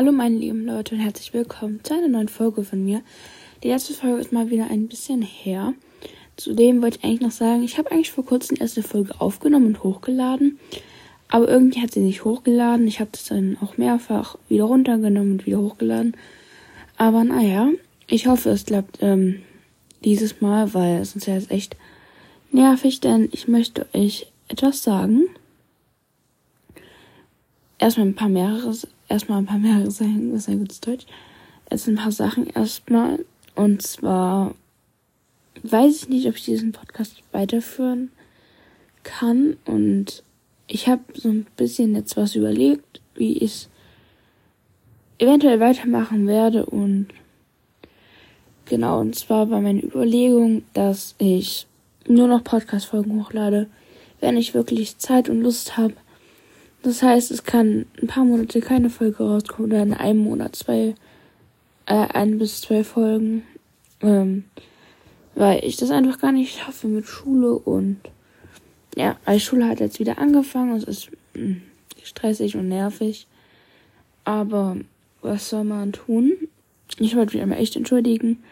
Hallo meine lieben Leute und herzlich willkommen zu einer neuen Folge von mir. Die letzte Folge ist mal wieder ein bisschen her. Zudem wollte ich eigentlich noch sagen, ich habe eigentlich vor kurzem die erste Folge aufgenommen und hochgeladen. Aber irgendwie hat sie nicht hochgeladen. Ich habe das dann auch mehrfach wieder runtergenommen und wieder hochgeladen. Aber naja, ich hoffe, es klappt ähm, dieses Mal, weil es ist ja jetzt echt nervig, denn ich möchte euch etwas sagen. Erstmal ein paar mehrere erstmal ein paar das ist ein gutes Deutsch. Jetzt ein paar Sachen erstmal. Und zwar weiß ich nicht, ob ich diesen Podcast weiterführen kann. Und ich habe so ein bisschen jetzt was überlegt, wie ich es eventuell weitermachen werde. Und genau, und zwar war meine Überlegung, dass ich nur noch Podcast-Folgen hochlade, wenn ich wirklich Zeit und Lust habe das heißt, es kann ein paar Monate keine Folge rauskommen oder in einem Monat zwei, äh, ein bis zwei Folgen. Ähm, weil ich das einfach gar nicht schaffe mit Schule und ja, weil Schule hat jetzt wieder angefangen und es ist mh, hm, stressig und nervig. Aber was soll man tun? Ich wollte mich einmal echt entschuldigen,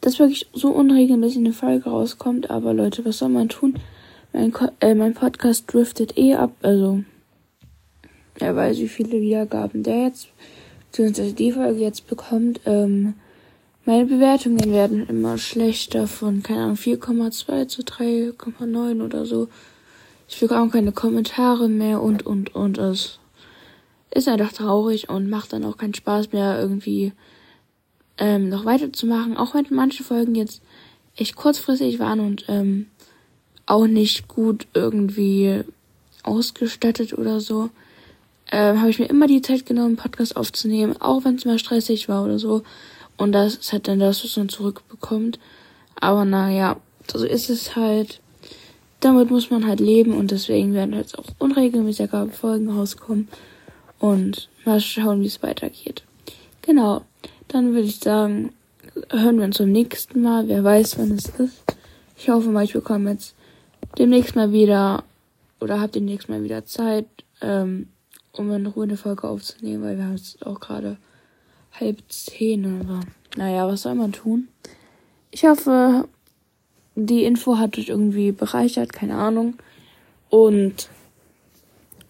dass wirklich so unregelmäßig eine Folge rauskommt. Aber Leute, was soll man tun? Mein, äh, mein Podcast driftet eh ab, also er weiß, wie viele Wiedergaben der jetzt, beziehungsweise die Folge jetzt bekommt. Ähm, meine Bewertungen werden immer schlechter von, keine Ahnung, 4,2 zu 3,9 oder so. Ich bekomme keine Kommentare mehr und, und, und. Es ist einfach traurig und macht dann auch keinen Spaß mehr, irgendwie ähm, noch weiterzumachen. Auch wenn manche Folgen jetzt echt kurzfristig waren und ähm, auch nicht gut irgendwie ausgestattet oder so, ähm, habe ich mir immer die Zeit genommen, Podcast aufzunehmen, auch wenn es mal stressig war oder so. Und das ist halt dann das, was man zurückbekommt. Aber naja, so ist es halt. Damit muss man halt leben und deswegen werden halt auch unregelmäßige Folgen rauskommen. Und mal schauen, wie es weitergeht. Genau. Dann würde ich sagen, hören wir uns zum nächsten Mal. Wer weiß, wann es ist. Ich hoffe mal, ich bekomme jetzt demnächst mal wieder oder habt demnächst mal wieder Zeit, ähm, um eine Folge aufzunehmen, weil wir haben es auch gerade halb zehn, aber naja, was soll man tun? Ich hoffe, die Info hat euch irgendwie bereichert, keine Ahnung. Und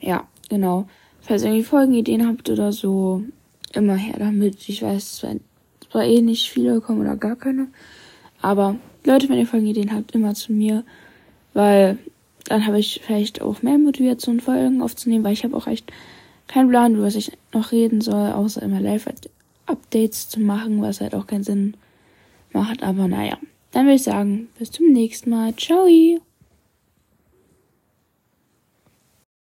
ja, genau. Falls ihr irgendwie Folgenideen habt oder so, immer her damit. Ich weiß zwar, zwar eh nicht viele kommen oder gar keine. Aber Leute, wenn ihr Folgenideen habt, immer zu mir. Weil dann habe ich vielleicht auch mehr Motivation, Folgen aufzunehmen, weil ich habe auch echt keinen Plan, über was ich noch reden soll, außer immer Live-Updates zu machen, was halt auch keinen Sinn macht. Aber naja, dann würde ich sagen, bis zum nächsten Mal. Ciao!